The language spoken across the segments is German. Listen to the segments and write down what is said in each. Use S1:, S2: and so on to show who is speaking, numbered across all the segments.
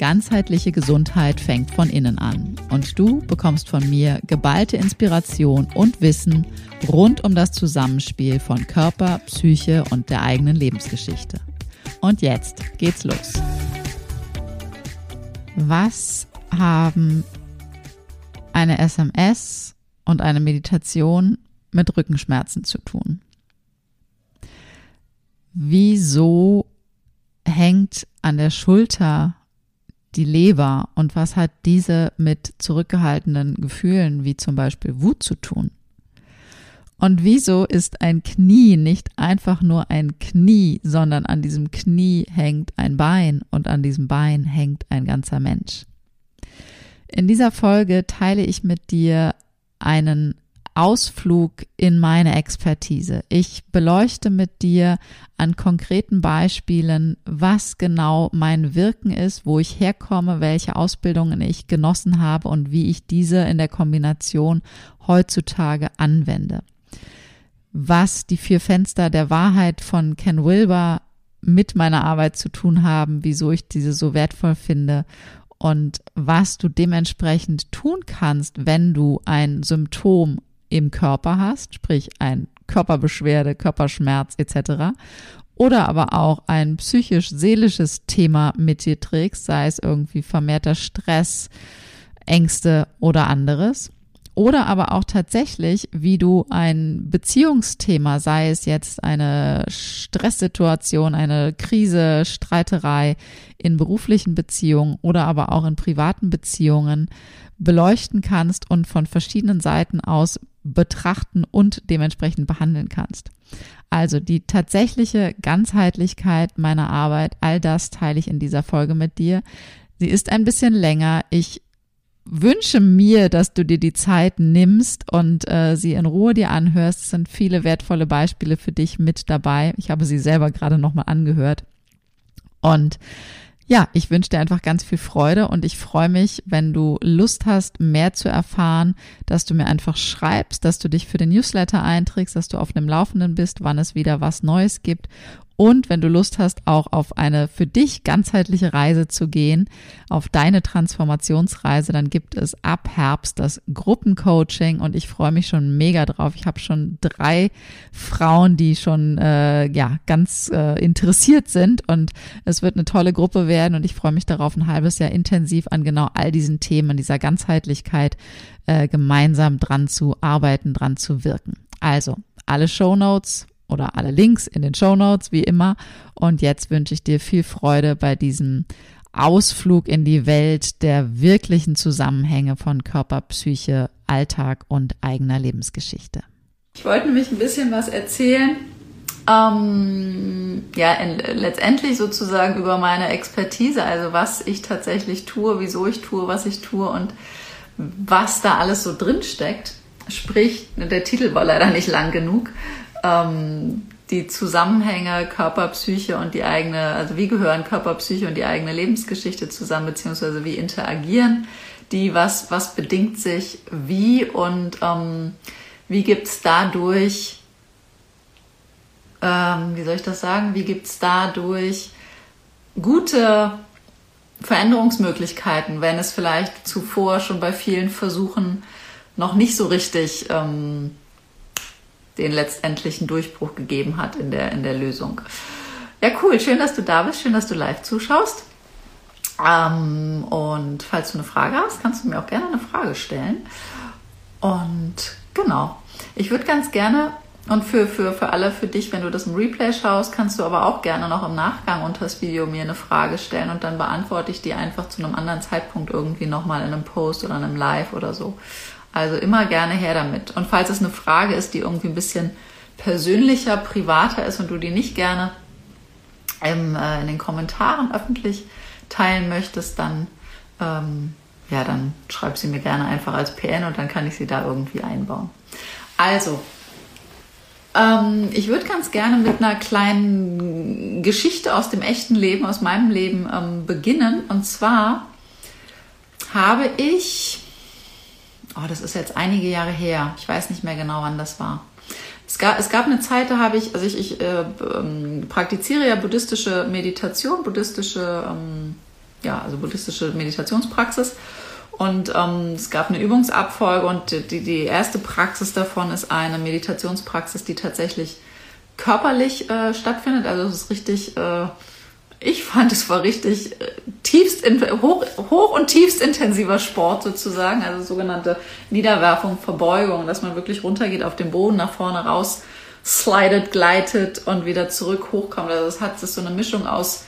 S1: Ganzheitliche Gesundheit fängt von innen an und du bekommst von mir geballte Inspiration und Wissen rund um das Zusammenspiel von Körper, Psyche und der eigenen Lebensgeschichte. Und jetzt geht's los. Was haben eine SMS und eine Meditation mit Rückenschmerzen zu tun? Wieso hängt an der Schulter die Leber und was hat diese mit zurückgehaltenen Gefühlen wie zum Beispiel Wut zu tun? Und wieso ist ein Knie nicht einfach nur ein Knie, sondern an diesem Knie hängt ein Bein und an diesem Bein hängt ein ganzer Mensch? In dieser Folge teile ich mit dir einen Ausflug in meine Expertise. Ich beleuchte mit dir an konkreten Beispielen, was genau mein Wirken ist, wo ich herkomme, welche Ausbildungen ich genossen habe und wie ich diese in der Kombination heutzutage anwende. Was die vier Fenster der Wahrheit von Ken Wilber mit meiner Arbeit zu tun haben, wieso ich diese so wertvoll finde und was du dementsprechend tun kannst, wenn du ein Symptom im Körper hast, sprich ein Körperbeschwerde, Körperschmerz etc. Oder aber auch ein psychisch-seelisches Thema mit dir trägst, sei es irgendwie vermehrter Stress, Ängste oder anderes. Oder aber auch tatsächlich, wie du ein Beziehungsthema, sei es jetzt eine Stresssituation, eine Krise, Streiterei in beruflichen Beziehungen oder aber auch in privaten Beziehungen beleuchten kannst und von verschiedenen Seiten aus betrachten und dementsprechend behandeln kannst. Also die tatsächliche Ganzheitlichkeit meiner Arbeit, all das teile ich in dieser Folge mit dir. Sie ist ein bisschen länger. Ich wünsche mir, dass du dir die Zeit nimmst und äh, sie in Ruhe dir anhörst. Es sind viele wertvolle Beispiele für dich mit dabei. Ich habe sie selber gerade nochmal angehört. Und ja, ich wünsche dir einfach ganz viel Freude und ich freue mich, wenn du Lust hast, mehr zu erfahren, dass du mir einfach schreibst, dass du dich für den Newsletter einträgst, dass du auf dem Laufenden bist, wann es wieder was Neues gibt und wenn du Lust hast, auch auf eine für dich ganzheitliche Reise zu gehen, auf deine Transformationsreise, dann gibt es ab Herbst das Gruppencoaching und ich freue mich schon mega drauf. Ich habe schon drei Frauen, die schon äh, ja ganz äh, interessiert sind und es wird eine tolle Gruppe werden und ich freue mich darauf, ein halbes Jahr intensiv an genau all diesen Themen, dieser Ganzheitlichkeit äh, gemeinsam dran zu arbeiten, dran zu wirken. Also alle Show Notes oder alle Links in den Show Notes, wie immer. Und jetzt wünsche ich dir viel Freude bei diesem Ausflug in die Welt der wirklichen Zusammenhänge von Körper, Psyche, Alltag und eigener Lebensgeschichte.
S2: Ich wollte nämlich ein bisschen was erzählen. Ähm, ja, in, letztendlich sozusagen über meine Expertise, also was ich tatsächlich tue, wieso ich tue, was ich tue und was da alles so drin steckt. Sprich, der Titel war leider nicht lang genug ähm, die Zusammenhänge Körper, Psyche und die eigene, also wie gehören Körper, Psyche und die eigene Lebensgeschichte zusammen, beziehungsweise wie interagieren die, was, was bedingt sich wie und ähm, wie gibt's dadurch, ähm, wie soll ich das sagen, wie gibt's dadurch gute Veränderungsmöglichkeiten, wenn es vielleicht zuvor schon bei vielen Versuchen noch nicht so richtig ähm, den letztendlichen Durchbruch gegeben hat in der, in der Lösung. Ja, cool. Schön, dass du da bist. Schön, dass du live zuschaust. Ähm, und falls du eine Frage hast, kannst du mir auch gerne eine Frage stellen. Und genau, ich würde ganz gerne, und für, für, für alle, für dich, wenn du das im Replay schaust, kannst du aber auch gerne noch im Nachgang unter das Video mir eine Frage stellen und dann beantworte ich die einfach zu einem anderen Zeitpunkt irgendwie nochmal in einem Post oder in einem Live oder so. Also immer gerne her damit. Und falls es eine Frage ist, die irgendwie ein bisschen persönlicher, privater ist und du die nicht gerne im, äh, in den Kommentaren öffentlich teilen möchtest, dann, ähm, ja, dann schreib sie mir gerne einfach als PN und dann kann ich sie da irgendwie einbauen. Also, Ähm, ich würde ganz gerne mit einer kleinen Geschichte aus dem echten Leben, aus meinem Leben ähm, beginnen. Und zwar habe ich, oh, das ist jetzt einige Jahre her, ich weiß nicht mehr genau, wann das war. Es gab, es gab eine Zeit, da habe ich, also ich, ich äh, ähm, praktiziere ja buddhistische Meditation, buddhistische, ähm, ja, also buddhistische Meditationspraxis. Und ähm, es gab eine Übungsabfolge und die, die erste Praxis davon ist eine Meditationspraxis, die tatsächlich körperlich äh, stattfindet. Also es ist richtig, äh, ich fand es war richtig äh, tiefst, in, hoch, hoch und tiefst intensiver Sport sozusagen, also sogenannte Niederwerfung, Verbeugung, dass man wirklich runtergeht auf den Boden, nach vorne raus slidet, gleitet und wieder zurück hochkommt. Also es hat es so eine Mischung aus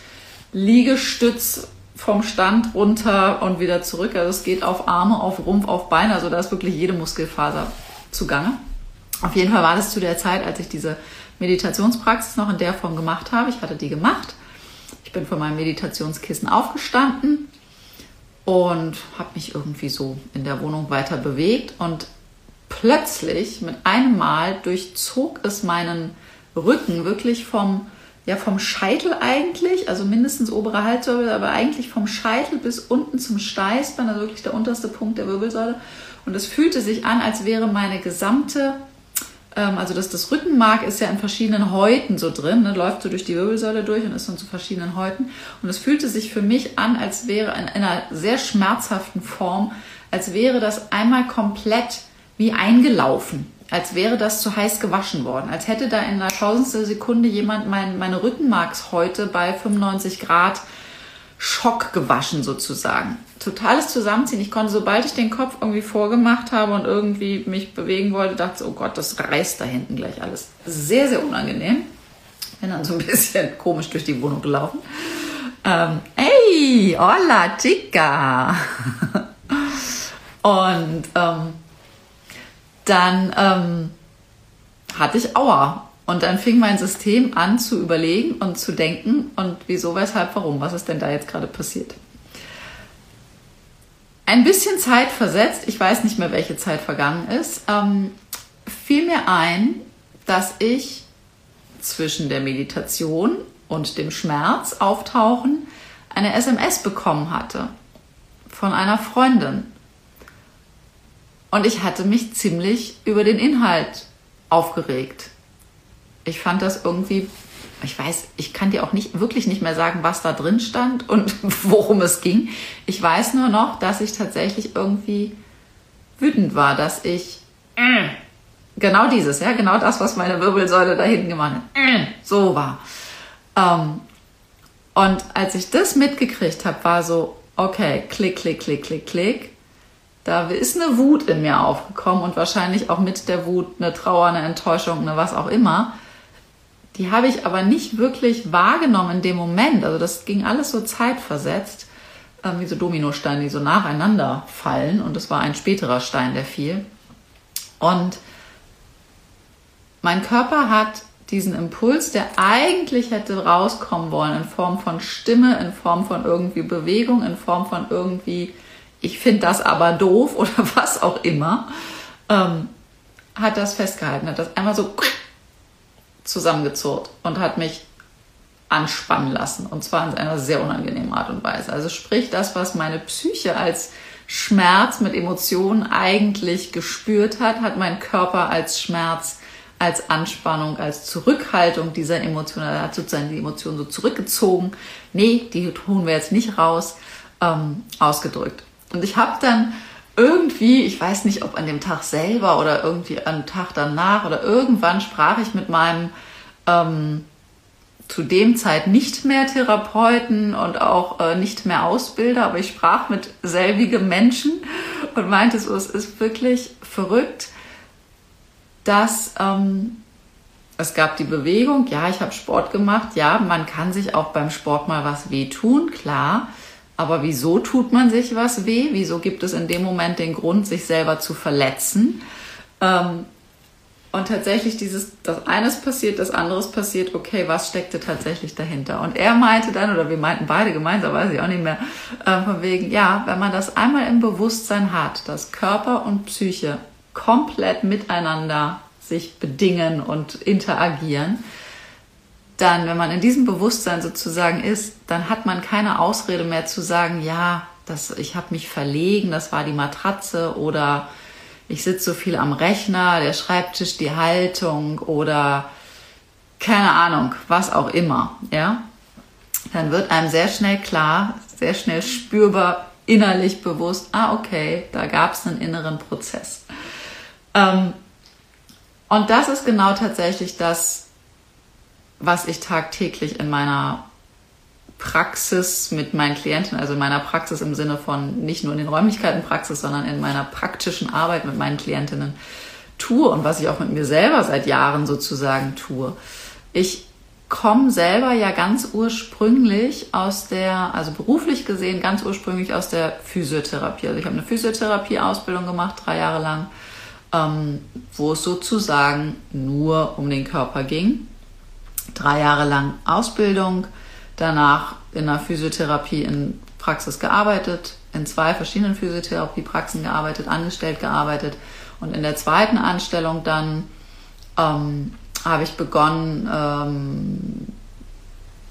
S2: Liegestütz vom Stand runter und wieder zurück. Also es geht auf Arme, auf Rumpf, auf Beine. Also da ist wirklich jede Muskelfaser zugange. Auf jeden Fall war das zu der Zeit, als ich diese Meditationspraxis noch in der Form gemacht habe. Ich hatte die gemacht. Ich bin von meinem Meditationskissen aufgestanden und habe mich irgendwie so in der Wohnung weiter bewegt und plötzlich mit einem Mal durchzog es meinen Rücken wirklich vom ja vom Scheitel eigentlich, also mindestens obere Halswirbel, aber eigentlich vom Scheitel bis unten zum Steißbein, also wirklich der unterste Punkt der Wirbelsäule. Und es fühlte sich an, als wäre meine gesamte, also das, das Rückenmark ist ja in verschiedenen Häuten so drin, ne, läuft so durch die Wirbelsäule durch und ist dann zu verschiedenen Häuten. Und es fühlte sich für mich an, als wäre in, in einer sehr schmerzhaften Form, als wäre das einmal komplett wie eingelaufen als wäre das zu heiß gewaschen worden, als hätte da in einer tausendstel Sekunde jemand mein, meine Rückenmarkshäute bei 95 Grad Schock gewaschen sozusagen. Totales Zusammenziehen. Ich konnte, sobald ich den Kopf irgendwie vorgemacht habe und irgendwie mich bewegen wollte, dachte ich, oh Gott, das reißt da hinten gleich alles. Sehr, sehr unangenehm. Bin dann so ein bisschen komisch durch die Wohnung gelaufen. Ähm, hey, hola, chica. und ähm, dann ähm, hatte ich Aua. Und dann fing mein System an zu überlegen und zu denken und wieso, weshalb, warum, was ist denn da jetzt gerade passiert. Ein bisschen Zeit versetzt, ich weiß nicht mehr, welche Zeit vergangen ist, ähm, fiel mir ein, dass ich zwischen der Meditation und dem Schmerz auftauchen eine SMS bekommen hatte von einer Freundin. Und ich hatte mich ziemlich über den Inhalt aufgeregt. Ich fand das irgendwie, ich weiß, ich kann dir auch nicht, wirklich nicht mehr sagen, was da drin stand und worum es ging. Ich weiß nur noch, dass ich tatsächlich irgendwie wütend war, dass ich äh, genau dieses, ja, genau das, was meine Wirbelsäule da hinten gemacht hat, äh, so war. Ähm, und als ich das mitgekriegt habe, war so, okay, klick, klick, klick, klick, klick. Da ist eine Wut in mir aufgekommen und wahrscheinlich auch mit der Wut eine Trauer, eine Enttäuschung, eine was auch immer. Die habe ich aber nicht wirklich wahrgenommen in dem Moment. Also das ging alles so zeitversetzt, äh, wie so Dominosteine, die so nacheinander fallen. Und es war ein späterer Stein, der fiel. Und mein Körper hat diesen Impuls, der eigentlich hätte rauskommen wollen in Form von Stimme, in Form von irgendwie Bewegung, in Form von irgendwie ich finde das aber doof oder was auch immer, ähm, hat das festgehalten, hat das einmal so zusammengezurrt und hat mich anspannen lassen. Und zwar in einer sehr unangenehmen Art und Weise. Also sprich, das, was meine Psyche als Schmerz mit Emotionen eigentlich gespürt hat, hat mein Körper als Schmerz, als Anspannung, als Zurückhaltung dieser Emotionen, er hat sozusagen die Emotionen so zurückgezogen. Nee, die tun wir jetzt nicht raus, ähm, ausgedrückt. Und ich habe dann irgendwie, ich weiß nicht, ob an dem Tag selber oder irgendwie am Tag danach oder irgendwann sprach ich mit meinem ähm, zu dem Zeit nicht mehr Therapeuten und auch äh, nicht mehr Ausbilder, aber ich sprach mit selbigem Menschen und meinte so, es ist wirklich verrückt, dass ähm, es gab die Bewegung, ja, ich habe Sport gemacht, ja, man kann sich auch beim Sport mal was wehtun, klar. Aber wieso tut man sich was weh? Wieso gibt es in dem Moment den Grund, sich selber zu verletzen? Ähm, und tatsächlich dieses, das eines passiert, das anderes passiert, okay, was steckte tatsächlich dahinter? Und er meinte dann, oder wir meinten beide gemeinsam, weiß ich auch nicht mehr, äh, von wegen, ja, wenn man das einmal im Bewusstsein hat, dass Körper und Psyche komplett miteinander sich bedingen und interagieren, dann, wenn man in diesem Bewusstsein sozusagen ist, dann hat man keine Ausrede mehr zu sagen, ja, das, ich habe mich verlegen, das war die Matratze oder ich sitze so viel am Rechner, der Schreibtisch, die Haltung oder keine Ahnung, was auch immer, ja, dann wird einem sehr schnell klar, sehr schnell spürbar, innerlich bewusst, ah, okay, da gab es einen inneren Prozess. Ähm, und das ist genau tatsächlich das, was ich tagtäglich in meiner Praxis mit meinen Klienten, also in meiner Praxis im Sinne von nicht nur in den Räumlichkeiten Praxis, sondern in meiner praktischen Arbeit mit meinen Klientinnen tue und was ich auch mit mir selber seit Jahren sozusagen tue. Ich komme selber ja ganz ursprünglich aus der, also beruflich gesehen, ganz ursprünglich aus der Physiotherapie. Also ich habe eine Physiotherapie-Ausbildung gemacht, drei Jahre lang, ähm, wo es sozusagen nur um den Körper ging. Drei Jahre lang Ausbildung, danach in der Physiotherapie in Praxis gearbeitet, in zwei verschiedenen Physiotherapiepraxen gearbeitet, angestellt gearbeitet und in der zweiten Anstellung dann ähm, habe ich begonnen, ähm,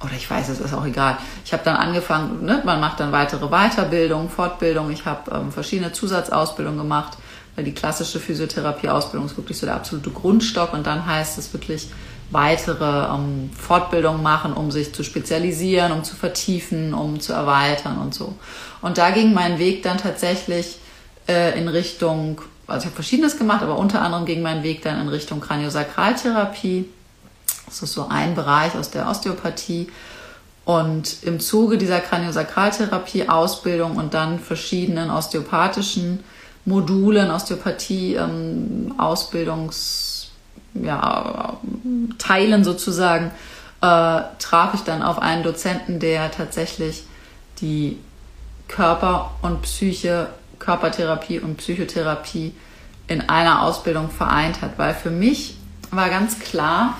S2: oder ich weiß, es ist auch egal. Ich habe dann angefangen, ne, man macht dann weitere Weiterbildung, Fortbildung. Ich habe ähm, verschiedene Zusatzausbildungen gemacht, weil die klassische Physiotherapie-Ausbildung ist wirklich so der absolute Grundstock und dann heißt es wirklich weitere ähm, Fortbildungen machen, um sich zu spezialisieren, um zu vertiefen, um zu erweitern und so. Und da ging mein Weg dann tatsächlich äh, in Richtung also ich habe verschiedenes gemacht, aber unter anderem ging mein Weg dann in Richtung Kraniosakraltherapie. Das ist so ein Bereich aus der Osteopathie. Und im Zuge dieser Kraniosakraltherapie-Ausbildung und dann verschiedenen osteopathischen Modulen, Osteopathie-Ausbildungs, ähm, ja, Teilen sozusagen, äh, traf ich dann auf einen Dozenten, der tatsächlich die Körper und Psyche Körpertherapie und Psychotherapie in einer Ausbildung vereint hat, weil für mich war ganz klar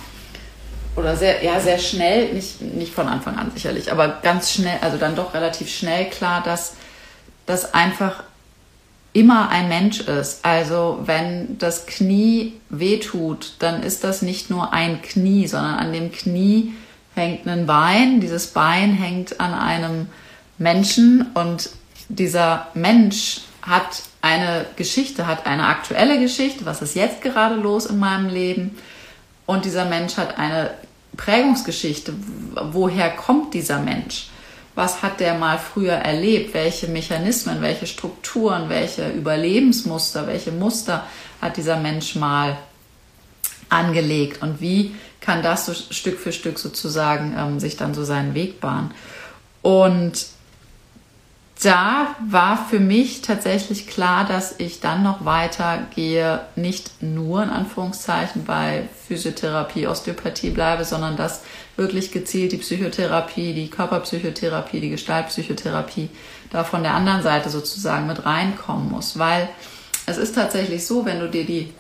S2: oder sehr, ja, sehr schnell, nicht, nicht von Anfang an sicherlich, aber ganz schnell, also dann doch relativ schnell klar, dass das einfach immer ein Mensch ist. Also wenn das Knie wehtut, dann ist das nicht nur ein Knie, sondern an dem Knie hängt ein Bein. Dieses Bein hängt an einem Menschen und dieser Mensch hat eine Geschichte, hat eine aktuelle Geschichte, was ist jetzt gerade los in meinem Leben. Und dieser Mensch hat eine Prägungsgeschichte. Woher kommt dieser Mensch? Was hat der mal früher erlebt? Welche Mechanismen, welche Strukturen, welche Überlebensmuster, welche Muster hat dieser Mensch mal angelegt? Und wie kann das so Stück für Stück sozusagen ähm, sich dann so seinen Weg bahnen? Und da war für mich tatsächlich klar, dass ich dann noch weitergehe, nicht nur in Anführungszeichen bei Physiotherapie, Osteopathie bleibe, sondern dass wirklich gezielt die Psychotherapie, die Körperpsychotherapie, die Gestaltpsychotherapie da von der anderen Seite sozusagen mit reinkommen muss. Weil es ist tatsächlich so, wenn du dir die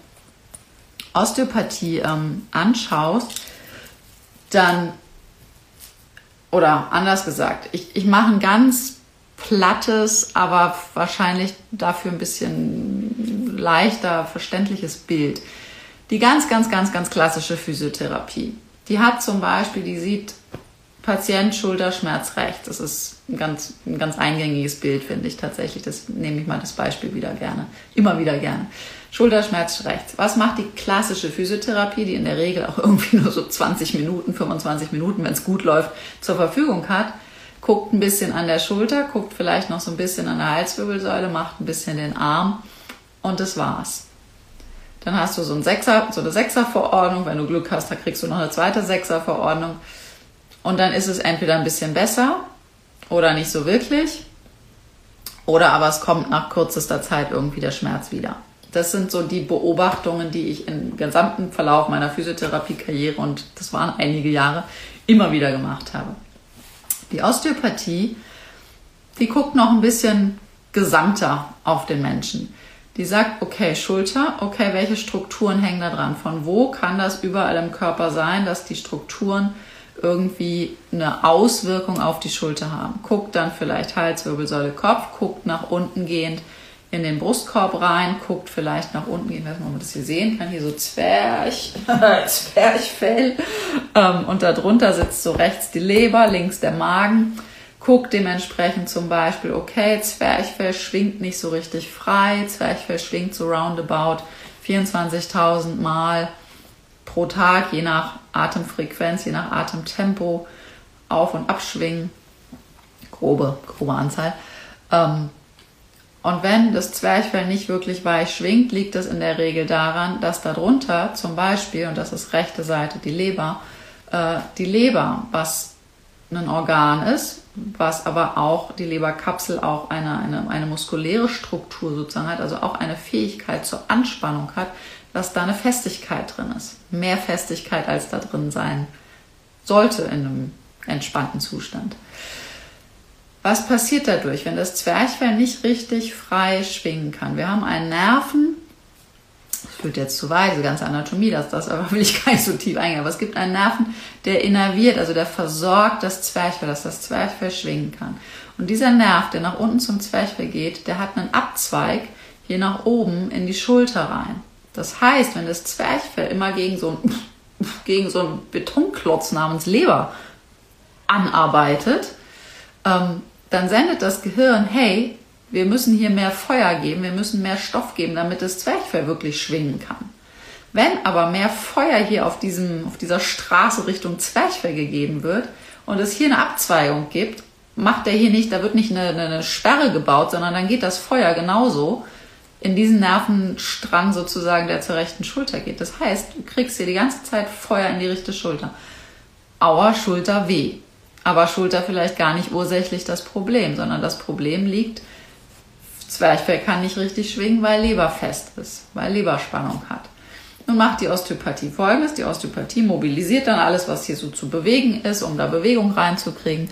S2: Osteopathie ähm, anschaust, dann, oder anders gesagt, ich, ich mache einen ganz plattes, aber wahrscheinlich dafür ein bisschen leichter verständliches Bild. Die ganz, ganz, ganz, ganz klassische Physiotherapie. Die hat zum Beispiel, die sieht Patient Schulterschmerz rechts. Das ist ein ganz, ein ganz eingängiges Bild, finde ich tatsächlich. Das nehme ich mal das Beispiel wieder gerne. Immer wieder gerne. Schulterschmerz rechts. Was macht die klassische Physiotherapie, die in der Regel auch irgendwie nur so 20 Minuten, 25 Minuten, wenn es gut läuft, zur Verfügung hat? guckt ein bisschen an der Schulter, guckt vielleicht noch so ein bisschen an der Halswirbelsäule, macht ein bisschen den Arm und das war's. Dann hast du so, ein Sechser, so eine Sechserverordnung. Wenn du Glück hast, dann kriegst du noch eine zweite Sechserverordnung. Und dann ist es entweder ein bisschen besser oder nicht so wirklich. Oder aber es kommt nach kürzester Zeit irgendwie der Schmerz wieder. Das sind so die Beobachtungen, die ich im gesamten Verlauf meiner Physiotherapie-Karriere, und das waren einige Jahre, immer wieder gemacht habe. Die Osteopathie, die guckt noch ein bisschen gesamter auf den Menschen. Die sagt, okay, Schulter, okay, welche Strukturen hängen da dran? Von wo kann das überall im Körper sein, dass die Strukturen irgendwie eine Auswirkung auf die Schulter haben? Guckt dann vielleicht Halswirbelsäule, Kopf, guckt nach unten gehend in den Brustkorb rein, guckt vielleicht nach unten, gehen ob man das hier sehen kann, hier so Zwerg, Zwerchfell ähm, und darunter sitzt so rechts die Leber, links der Magen. Guckt dementsprechend zum Beispiel, okay, Zwerchfell schwingt nicht so richtig frei, Zwerchfell schwingt so roundabout 24.000 Mal pro Tag, je nach Atemfrequenz, je nach Atemtempo, auf- und abschwingen, grobe, grobe Anzahl. Ähm, und wenn das Zwerchfell nicht wirklich weich schwingt, liegt es in der Regel daran, dass darunter zum Beispiel, und das ist rechte Seite, die Leber, äh, die Leber, was ein Organ ist, was aber auch die Leberkapsel auch eine, eine, eine muskuläre Struktur sozusagen hat, also auch eine Fähigkeit zur Anspannung hat, dass da eine Festigkeit drin ist. Mehr Festigkeit als da drin sein sollte in einem entspannten Zustand. Was passiert dadurch, wenn das Zwerchfell nicht richtig frei schwingen kann? Wir haben einen Nerven, führt jetzt zu weit, diese ganze Anatomie, das, das aber will ich gar nicht so tief eingehen, aber es gibt einen Nerven, der innerviert, also der versorgt das Zwerchfell, dass das Zwerchfell schwingen kann. Und dieser Nerv, der nach unten zum Zwerchfell geht, der hat einen Abzweig hier nach oben in die Schulter rein. Das heißt, wenn das Zwerchfell immer gegen so einen, gegen so einen Betonklotz namens Leber anarbeitet, ähm, dann sendet das Gehirn, hey, wir müssen hier mehr Feuer geben, wir müssen mehr Stoff geben, damit das Zwerchfell wirklich schwingen kann. Wenn aber mehr Feuer hier auf, diesem, auf dieser Straße Richtung Zwerchfell gegeben wird und es hier eine Abzweigung gibt, macht der hier nicht, da wird nicht eine, eine Sperre gebaut, sondern dann geht das Feuer genauso in diesen Nervenstrang sozusagen, der zur rechten Schulter geht. Das heißt, du kriegst hier die ganze Zeit Feuer in die rechte Schulter. Aua, Schulter, weh aber Schulter vielleicht gar nicht ursächlich das Problem, sondern das Problem liegt, Zwerchfell kann nicht richtig schwingen, weil Leber fest ist, weil Leberspannung hat. Nun macht die Osteopathie folgendes. Die Osteopathie mobilisiert dann alles, was hier so zu bewegen ist, um da Bewegung reinzukriegen,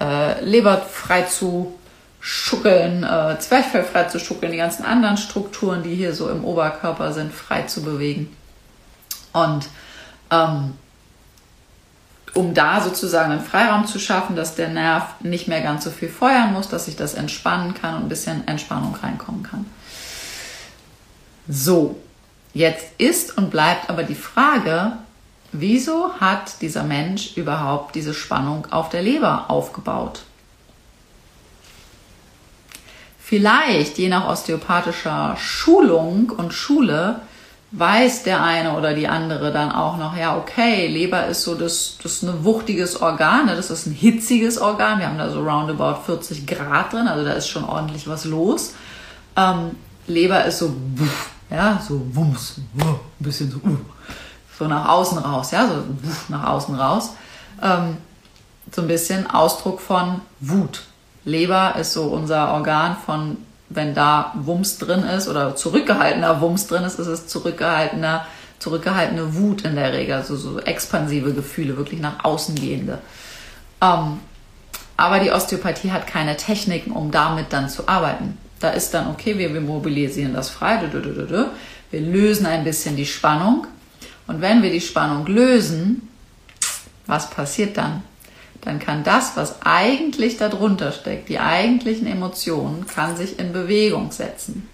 S2: äh, Leber frei zu schuckeln, äh, Zwerchfell frei zu schuckeln, die ganzen anderen Strukturen, die hier so im Oberkörper sind, frei zu bewegen. Und ähm, um da sozusagen einen Freiraum zu schaffen, dass der Nerv nicht mehr ganz so viel feuern muss, dass sich das entspannen kann und ein bisschen Entspannung reinkommen kann. So, jetzt ist und bleibt aber die Frage, wieso hat dieser Mensch überhaupt diese Spannung auf der Leber aufgebaut? Vielleicht, je nach osteopathischer Schulung und Schule, weiß der eine oder die andere dann auch noch, ja, okay, Leber ist so das, das ist ein wuchtiges Organ, ne? das ist ein hitziges Organ. Wir haben da so roundabout 40 Grad drin, also da ist schon ordentlich was los. Ähm, Leber ist so, ja, so wumms, ein bisschen so, uh, so nach außen raus, ja, so nach außen raus. Ähm, so ein bisschen Ausdruck von Wut. Leber ist so unser Organ von wenn da Wumms drin ist oder zurückgehaltener Wumms drin ist, ist es zurückgehaltener, zurückgehaltene Wut in der Regel, also so expansive Gefühle, wirklich nach außen gehende. Ähm, aber die Osteopathie hat keine Techniken, um damit dann zu arbeiten. Da ist dann, okay, wir, wir mobilisieren das frei, wir lösen ein bisschen die Spannung. Und wenn wir die Spannung lösen, was passiert dann? Dann kann das, was eigentlich darunter steckt, die eigentlichen Emotionen, kann sich in Bewegung setzen.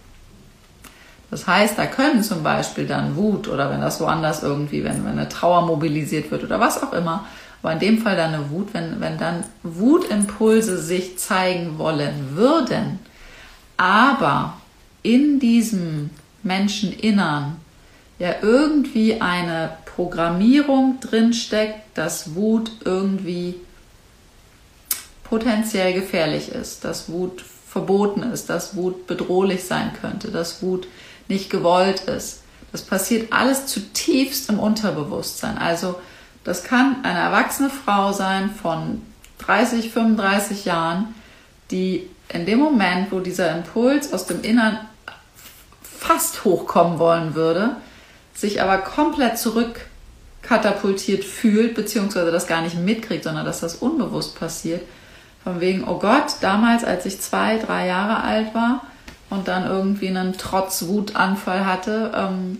S2: Das heißt, da können zum Beispiel dann Wut oder wenn das woanders irgendwie, wenn, wenn eine Trauer mobilisiert wird oder was auch immer, aber in dem Fall dann eine Wut, wenn, wenn dann Wutimpulse sich zeigen wollen würden, aber in diesem Menscheninnern ja irgendwie eine Programmierung drinsteckt, dass Wut irgendwie potenziell gefährlich ist, dass Wut verboten ist, dass Wut bedrohlich sein könnte, dass Wut nicht gewollt ist. Das passiert alles zutiefst im Unterbewusstsein. Also das kann eine erwachsene Frau sein von 30, 35 Jahren, die in dem Moment, wo dieser Impuls aus dem Innern fast hochkommen wollen würde, sich aber komplett zurückkatapultiert fühlt, beziehungsweise das gar nicht mitkriegt, sondern dass das unbewusst passiert, von wegen, oh Gott, damals, als ich zwei, drei Jahre alt war und dann irgendwie einen Trotz-Wutanfall hatte, ähm,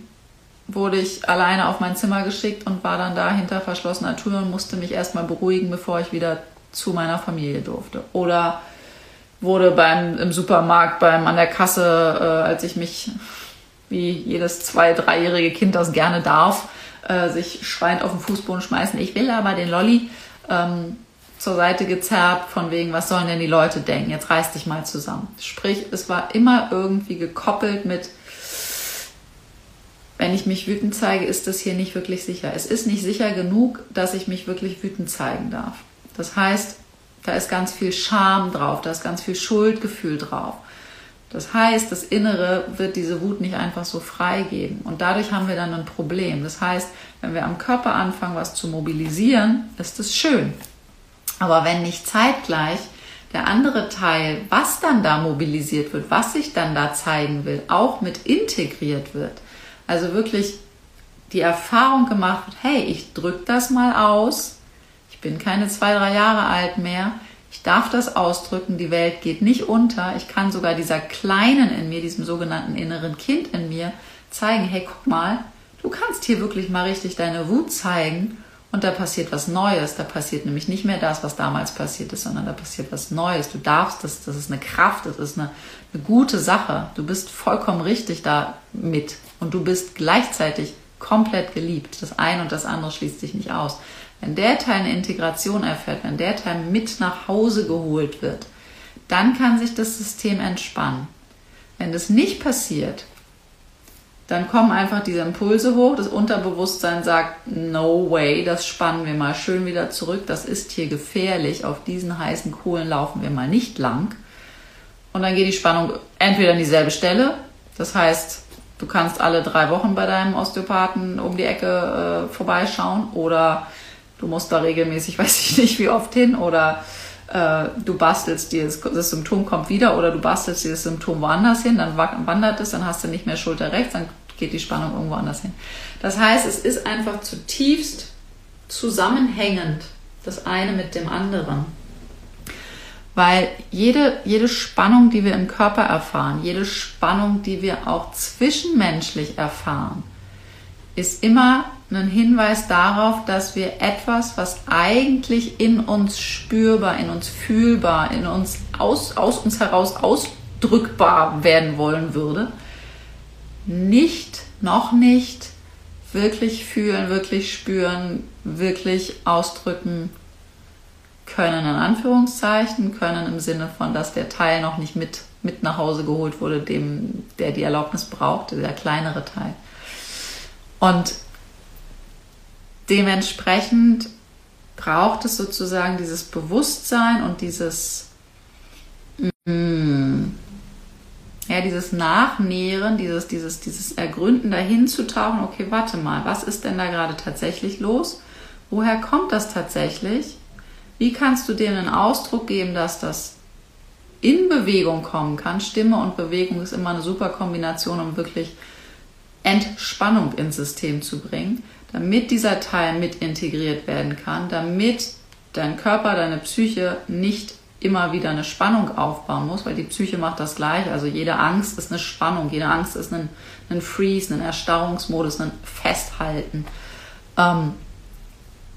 S2: wurde ich alleine auf mein Zimmer geschickt und war dann da hinter verschlossener Tür und musste mich erstmal beruhigen, bevor ich wieder zu meiner Familie durfte. Oder wurde beim im Supermarkt, beim an der Kasse, äh, als ich mich wie jedes zwei, dreijährige Kind das gerne darf, äh, sich schreiend auf den Fußboden schmeißen. Ich will aber den Lolli ähm, zur Seite gezerrt, von wegen, was sollen denn die Leute denken? Jetzt reiß dich mal zusammen. Sprich, es war immer irgendwie gekoppelt mit, wenn ich mich wütend zeige, ist das hier nicht wirklich sicher. Es ist nicht sicher genug, dass ich mich wirklich wütend zeigen darf. Das heißt, da ist ganz viel Scham drauf, da ist ganz viel Schuldgefühl drauf. Das heißt, das Innere wird diese Wut nicht einfach so freigeben. Und dadurch haben wir dann ein Problem. Das heißt, wenn wir am Körper anfangen, was zu mobilisieren, ist es schön. Aber wenn nicht zeitgleich der andere Teil, was dann da mobilisiert wird, was sich dann da zeigen will, auch mit integriert wird, also wirklich die Erfahrung gemacht wird, hey, ich drücke das mal aus, ich bin keine zwei, drei Jahre alt mehr, ich darf das ausdrücken, die Welt geht nicht unter, ich kann sogar dieser Kleinen in mir, diesem sogenannten inneren Kind in mir zeigen, hey, guck mal, du kannst hier wirklich mal richtig deine Wut zeigen und da passiert was Neues. Da passiert nämlich nicht mehr das, was damals passiert ist, sondern da passiert was Neues. Du darfst, das, das ist eine Kraft, das ist eine, eine gute Sache. Du bist vollkommen richtig damit und du bist gleichzeitig komplett geliebt. Das eine und das andere schließt sich nicht aus. Wenn der Teil eine Integration erfährt, wenn der Teil mit nach Hause geholt wird, dann kann sich das System entspannen. Wenn das nicht passiert, dann kommen einfach diese Impulse hoch. Das Unterbewusstsein sagt, no way, das spannen wir mal schön wieder zurück. Das ist hier gefährlich. Auf diesen heißen Kohlen laufen wir mal nicht lang. Und dann geht die Spannung entweder an dieselbe Stelle. Das heißt, du kannst alle drei Wochen bei deinem Osteopathen um die Ecke äh, vorbeischauen oder du musst da regelmäßig, weiß ich nicht wie oft hin oder äh, du bastelst dir, das, Symptom kommt wieder oder du bastelst dir das Symptom woanders hin, dann wandert es, dann hast du nicht mehr Schulter rechts, dann geht die Spannung irgendwo anders hin. Das heißt, es ist einfach zutiefst zusammenhängend, das eine mit dem anderen. Weil jede, jede Spannung, die wir im Körper erfahren, jede Spannung, die wir auch zwischenmenschlich erfahren, ist immer ein Hinweis darauf, dass wir etwas, was eigentlich in uns spürbar, in uns fühlbar, in uns aus, aus uns heraus ausdrückbar werden wollen würde, nicht, noch nicht wirklich fühlen, wirklich spüren, wirklich ausdrücken können, in Anführungszeichen, können im Sinne von, dass der Teil noch nicht mit, mit nach Hause geholt wurde, dem, der die Erlaubnis braucht, der kleinere Teil. Und dementsprechend braucht es sozusagen dieses Bewusstsein und dieses, mm, ja, dieses Nachnähren, dieses, dieses, dieses Ergründen dahin zu tauchen, okay, warte mal, was ist denn da gerade tatsächlich los? Woher kommt das tatsächlich? Wie kannst du dem einen Ausdruck geben, dass das in Bewegung kommen kann? Stimme und Bewegung ist immer eine super Kombination, um wirklich Entspannung ins System zu bringen, damit dieser Teil mit integriert werden kann, damit dein Körper, deine Psyche nicht immer wieder eine Spannung aufbauen muss, weil die Psyche macht das gleich. Also jede Angst ist eine Spannung, jede Angst ist ein, ein Freeze, ein Erstarrungsmodus, ein Festhalten. Ähm,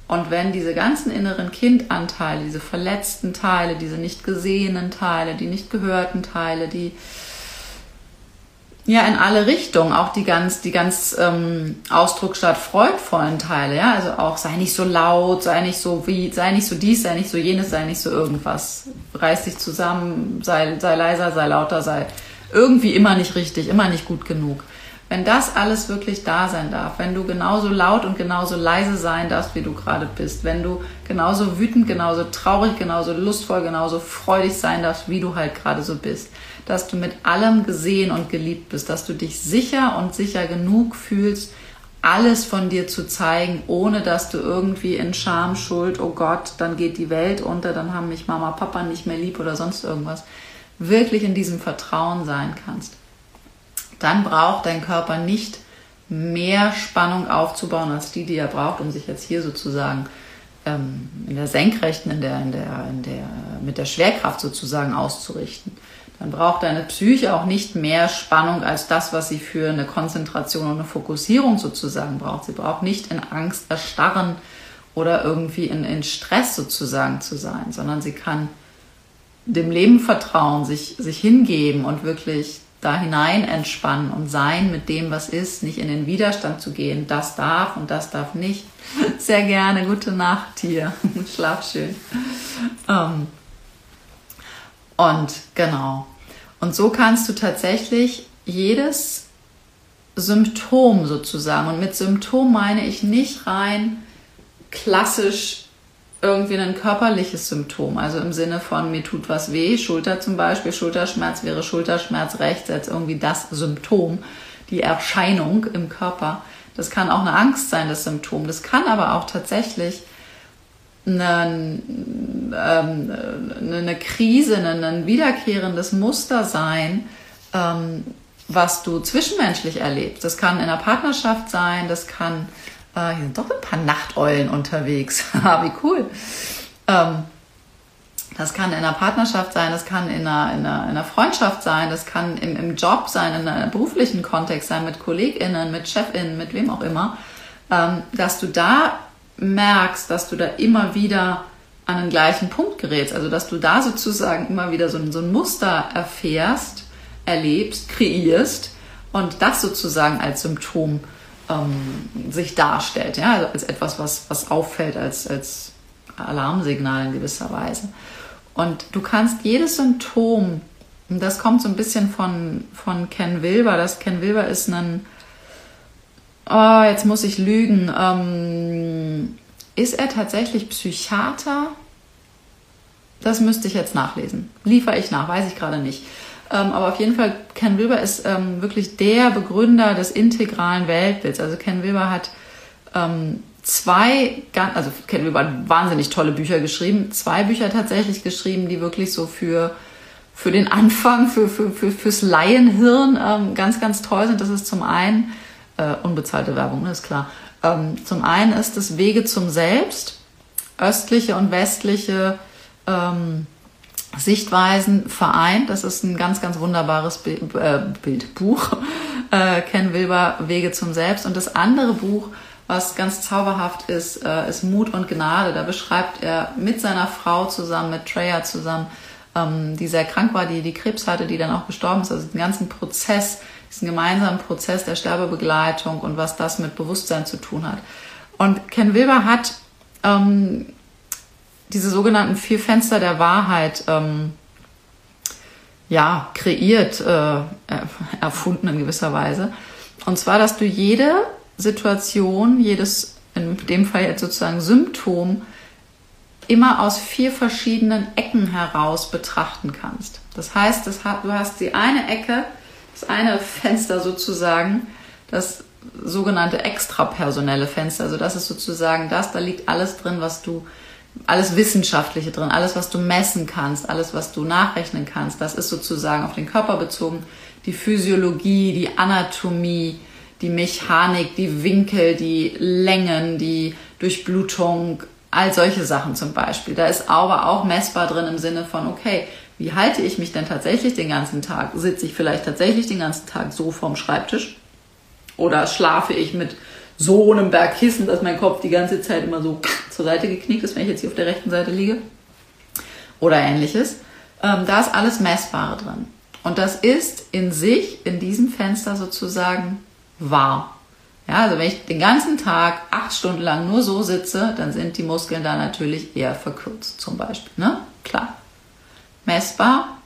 S2: und wenn diese ganzen inneren Kindanteile, diese verletzten Teile, diese nicht gesehenen Teile, die nicht gehörten Teile, die ja, in alle Richtungen, auch die ganz, die ganz ähm, ausdrucksstark freudvollen Teile, ja, also auch sei nicht so laut, sei nicht so wie, sei nicht so dies, sei nicht so jenes, sei nicht so irgendwas. Reiß dich zusammen, sei, sei leiser, sei lauter, sei irgendwie immer nicht richtig, immer nicht gut genug. Wenn das alles wirklich da sein darf, wenn du genauso laut und genauso leise sein darfst, wie du gerade bist, wenn du genauso wütend, genauso traurig, genauso lustvoll, genauso freudig sein darfst, wie du halt gerade so bist, dass du mit allem gesehen und geliebt bist, dass du dich sicher und sicher genug fühlst, alles von dir zu zeigen, ohne dass du irgendwie in Scham, Schuld, oh Gott, dann geht die Welt unter, dann haben mich Mama, Papa nicht mehr lieb oder sonst irgendwas, wirklich in diesem Vertrauen sein kannst dann braucht dein Körper nicht mehr Spannung aufzubauen, als die, die er braucht, um sich jetzt hier sozusagen ähm, in der Senkrechten, in der, in der, in der, mit der Schwerkraft sozusagen auszurichten. Dann braucht deine Psyche auch nicht mehr Spannung als das, was sie für eine Konzentration und eine Fokussierung sozusagen braucht. Sie braucht nicht in Angst erstarren oder irgendwie in, in Stress sozusagen zu sein, sondern sie kann dem Leben vertrauen, sich, sich hingeben und wirklich da hinein entspannen und sein mit dem, was ist, nicht in den Widerstand zu gehen. Das darf und das darf nicht. Sehr gerne. Gute Nacht hier. Schlaf schön. Ähm, und genau. Und so kannst du tatsächlich jedes Symptom sozusagen, und mit Symptom meine ich nicht rein klassisch irgendwie ein körperliches Symptom, also im Sinne von mir tut was weh, Schulter zum Beispiel, Schulterschmerz wäre Schulterschmerz rechts als irgendwie das Symptom, die Erscheinung im Körper. Das kann auch eine Angst sein, das Symptom. Das kann aber auch tatsächlich eine, ähm, eine Krise, ein wiederkehrendes Muster sein, ähm, was du zwischenmenschlich erlebst. Das kann in einer Partnerschaft sein, das kann äh, hier sind doch ein paar Nachteulen unterwegs. Wie cool. Ähm, das kann in einer Partnerschaft sein, das kann in einer, in einer, in einer Freundschaft sein, das kann im, im, Job sein, in einem beruflichen Kontext sein, mit KollegInnen, mit ChefInnen, mit wem auch immer, dass du da merkst, dass du da immer wieder an den gleichen Punkt gerätst. Also, dass du da sozusagen immer wieder so ein, so ein Muster erfährst, erlebst, kreierst und das sozusagen als Symptom ähm, sich darstellt, ja, also als etwas, was, was auffällt, als, als Alarmsignal in gewisser Weise. Und du kannst jedes Symptom, das kommt so ein bisschen von, von Ken Wilber, das Ken Wilber ist ein, oh, jetzt muss ich lügen, ähm, ist er tatsächlich Psychiater? Das müsste ich jetzt nachlesen. Liefere ich nach, weiß ich gerade nicht. Ähm, aber auf jeden Fall, Ken Wilber ist ähm, wirklich der Begründer des integralen Weltbilds. Also Ken Wilber hat ähm, zwei, also Ken Wilber hat wahnsinnig tolle Bücher geschrieben, zwei Bücher tatsächlich geschrieben, die wirklich so für für den Anfang, für, für, für, fürs Laienhirn ähm, ganz, ganz toll sind. Das ist zum einen, äh, unbezahlte Werbung, ne, ist klar. Ähm, zum einen ist es Wege zum Selbst, östliche und westliche ähm, Sichtweisen vereint. Das ist ein ganz, ganz wunderbares Bild, äh, Bildbuch. Äh, Ken Wilber, Wege zum Selbst. Und das andere Buch, was ganz zauberhaft ist, äh, ist Mut und Gnade. Da beschreibt er mit seiner Frau zusammen, mit Treya zusammen, ähm, die sehr krank war, die die Krebs hatte, die dann auch gestorben ist. Also den ganzen Prozess, diesen gemeinsamen Prozess der Sterbebegleitung und was das mit Bewusstsein zu tun hat. Und Ken Wilber hat ähm, diese sogenannten vier Fenster der Wahrheit ähm, ja, kreiert, äh, erfunden in gewisser Weise. Und zwar, dass du jede Situation, jedes, in dem Fall jetzt sozusagen Symptom, immer aus vier verschiedenen Ecken heraus betrachten kannst. Das heißt, das hat, du hast die eine Ecke, das eine Fenster sozusagen, das sogenannte extrapersonelle Fenster. Also das ist sozusagen das, da liegt alles drin, was du alles Wissenschaftliche drin, alles, was du messen kannst, alles, was du nachrechnen kannst. Das ist sozusagen auf den Körper bezogen. Die Physiologie, die Anatomie, die Mechanik, die Winkel, die Längen, die Durchblutung, all solche Sachen zum Beispiel. Da ist aber auch messbar drin im Sinne von, okay, wie halte ich mich denn tatsächlich den ganzen Tag? Sitze ich vielleicht tatsächlich den ganzen Tag so vorm Schreibtisch? Oder schlafe ich mit so einem Berg Kissen, dass mein Kopf die ganze Zeit immer so zur Seite geknickt ist, wenn ich jetzt hier auf der rechten Seite liege. Oder ähnliches. Ähm, da ist alles Messbare drin. Und das ist in sich, in diesem Fenster sozusagen wahr. Ja, also wenn ich den ganzen Tag acht Stunden lang nur so sitze, dann sind die Muskeln da natürlich eher verkürzt, zum Beispiel. Ne? Klar. Messbar,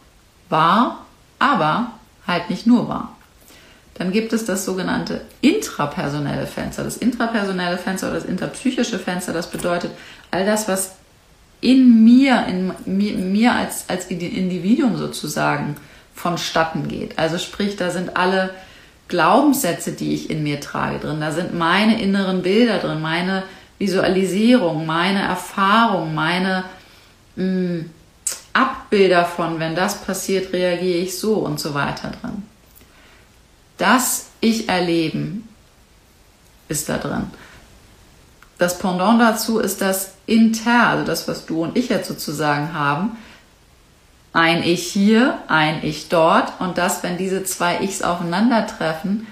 S2: wahr, aber halt nicht nur wahr. Dann gibt es das sogenannte intrapersonelle Fenster. Das intrapersonelle Fenster oder das interpsychische Fenster, das bedeutet all das, was in mir, in mir, mir als, als Individuum sozusagen vonstatten geht. Also sprich, da sind alle Glaubenssätze, die ich in mir trage drin. Da sind meine inneren Bilder drin, meine Visualisierung, meine Erfahrung, meine mh, mm, Abbilder von, wenn das passiert, reagiere ich so und so weiter drin das Ich-Erleben ist da drin. Das Pendant dazu ist das Inter, also das, was du und ich jetzt sozusagen haben. Ein Ich hier, ein Ich dort und das, wenn diese zwei Ichs aufeinandertreffen,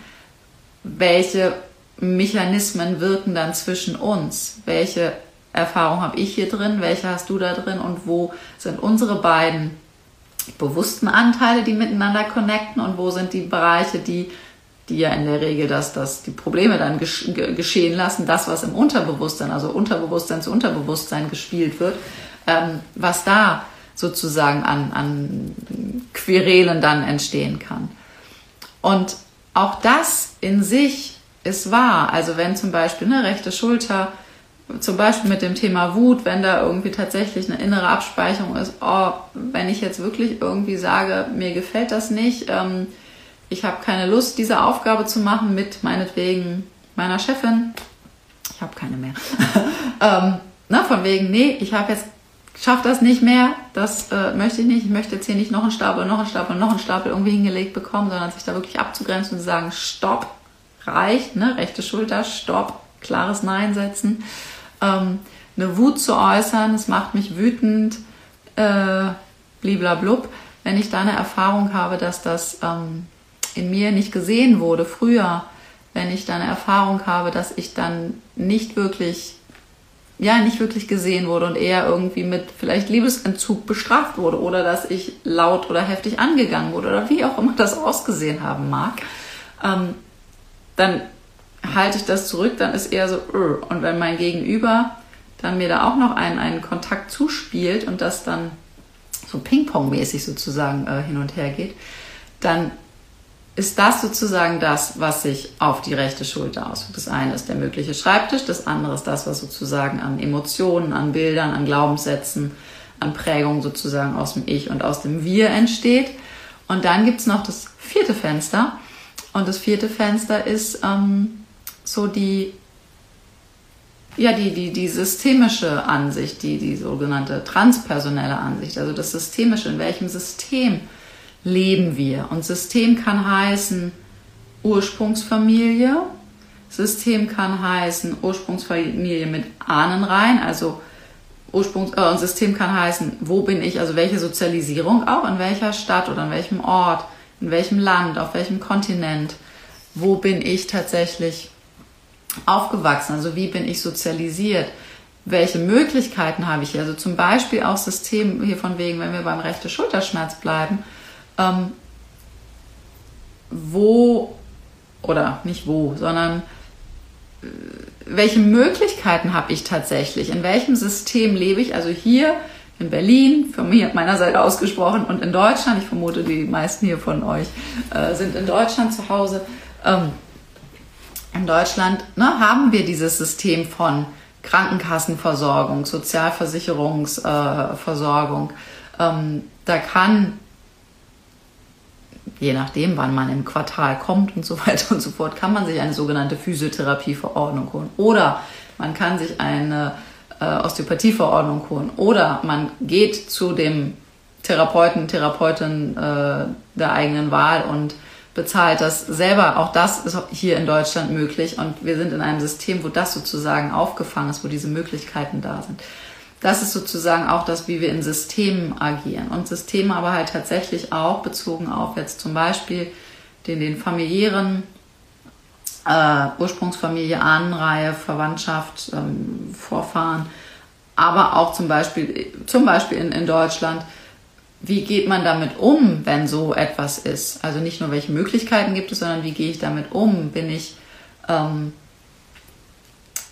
S2: welche Mechanismen wirken dann zwischen uns? Welche Erfahrung habe ich hier drin? Welche hast du da drin? Und wo sind unsere beiden bewussten Anteile, die miteinander connecten und wo sind die Bereiche, die, die ja in der Regel das, das die Probleme dann geschehen lassen, das, was im Unterbewusstsein, also Unterbewusstsein zu Unterbewusstsein gespielt wird, ähm, was da sozusagen an, an Querelen dann entstehen kann. Und auch das in sich ist wahr. Also wenn zum Beispiel eine rechte Schulter zum Beispiel mit dem Thema Wut, wenn da irgendwie tatsächlich eine innere Abspeicherung ist, oh, wenn ich jetzt wirklich irgendwie sage, mir gefällt das nicht, ähm, ich habe keine Lust, diese Aufgabe zu machen mit meinetwegen meiner Chefin, ich habe keine mehr, ähm, na, von wegen, nee, ich habe jetzt schaffe das nicht mehr, das äh, möchte ich nicht, ich möchte jetzt hier nicht noch einen Stapel, noch einen Stapel, noch einen Stapel irgendwie hingelegt bekommen, sondern sich da wirklich abzugrenzen und zu sagen, stopp, reicht, ne, rechte Schulter, stopp, klares Nein setzen ähm, eine Wut zu äußern, es macht mich wütend, äh, bliblablub, wenn ich da eine Erfahrung habe, dass das ähm, in mir nicht gesehen wurde früher, wenn ich da eine Erfahrung habe, dass ich dann nicht wirklich, ja, nicht wirklich gesehen wurde und eher irgendwie mit vielleicht Liebesentzug bestraft wurde oder dass ich laut oder heftig angegangen wurde oder wie auch immer das ausgesehen haben mag, ähm, dann halte ich das zurück, dann ist eher so, und wenn mein Gegenüber dann mir da auch noch einen, einen Kontakt zuspielt und das dann so Ping-Pong-mäßig sozusagen äh, hin und her geht, dann ist das sozusagen das, was sich auf die rechte Schulter auswirkt. Das eine ist der mögliche Schreibtisch, das andere ist das, was sozusagen an Emotionen, an Bildern, an Glaubenssätzen, an Prägungen sozusagen aus dem Ich und aus dem Wir entsteht. Und dann gibt es noch das vierte Fenster. Und das vierte Fenster ist ähm, so die, ja, die, die, die systemische Ansicht, die, die sogenannte transpersonelle Ansicht, also das Systemische, in welchem System leben wir. Und System kann heißen Ursprungsfamilie, System kann heißen Ursprungsfamilie mit Ahnenreihen, also Ursprungs äh, System kann heißen, wo bin ich, also welche Sozialisierung auch, in welcher Stadt oder in welchem Ort, in welchem Land, auf welchem Kontinent, wo bin ich tatsächlich aufgewachsen? Also wie bin ich sozialisiert? Welche Möglichkeiten habe ich hier? Also zum Beispiel auch System hier von wegen, wenn wir beim rechten Schulterschmerz bleiben, ähm, wo oder nicht wo, sondern äh, welche Möglichkeiten habe ich tatsächlich? In welchem System lebe ich? Also hier in Berlin, von mir meiner Seite ausgesprochen, und in Deutschland. Ich vermute, die meisten hier von euch äh, sind in Deutschland zu Hause. Ähm, in Deutschland ne, haben wir dieses System von Krankenkassenversorgung, Sozialversicherungsversorgung. Äh, ähm, da kann, je nachdem, wann man im Quartal kommt und so weiter und so fort, kann man sich eine sogenannte Physiotherapieverordnung holen. Oder man kann sich eine äh, Osteopathieverordnung holen. Oder man geht zu dem Therapeuten, Therapeutin äh, der eigenen Wahl und bezahlt das selber. Auch das ist hier in Deutschland möglich und wir sind in einem System, wo das sozusagen aufgefangen ist, wo diese Möglichkeiten da sind. Das ist sozusagen auch das, wie wir in Systemen agieren. Und Systeme aber halt tatsächlich auch bezogen auf jetzt zum Beispiel den, den familiären äh, Ursprungsfamilie, Ahnenreihe, Verwandtschaft, ähm, Vorfahren, aber auch zum Beispiel, zum Beispiel in, in Deutschland wie geht man damit um, wenn so etwas ist? Also nicht nur, welche Möglichkeiten gibt es, sondern wie gehe ich damit um? Bin ich, ähm,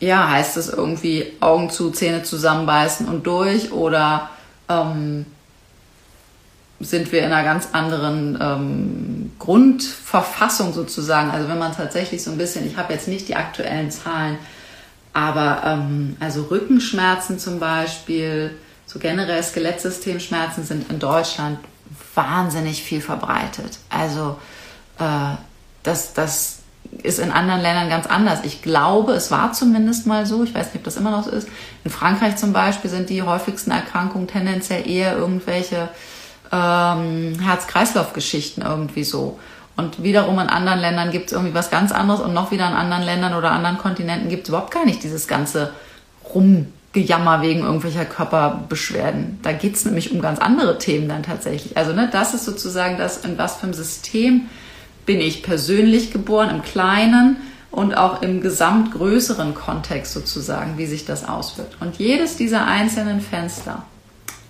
S2: ja, heißt es irgendwie Augen zu, Zähne zusammenbeißen und durch oder ähm, sind wir in einer ganz anderen ähm, Grundverfassung sozusagen? Also wenn man tatsächlich so ein bisschen, ich habe jetzt nicht die aktuellen Zahlen, aber ähm, also Rückenschmerzen zum Beispiel, so generell Skelettsystemschmerzen sind in Deutschland wahnsinnig viel verbreitet. Also äh, das, das ist in anderen Ländern ganz anders. Ich glaube, es war zumindest mal so, ich weiß nicht, ob das immer noch so ist. In Frankreich zum Beispiel sind die häufigsten Erkrankungen tendenziell eher irgendwelche ähm, Herz-Kreislauf-Geschichten irgendwie so. Und wiederum in anderen Ländern gibt es irgendwie was ganz anderes und noch wieder in anderen Ländern oder anderen Kontinenten gibt es überhaupt gar nicht dieses ganze Rum Gejammer wegen irgendwelcher Körperbeschwerden. Da geht es nämlich um ganz andere Themen dann tatsächlich. Also ne, das ist sozusagen das, in was für einem System bin ich persönlich geboren, im Kleinen und auch im gesamtgrößeren Kontext sozusagen, wie sich das auswirkt. Und jedes dieser einzelnen Fenster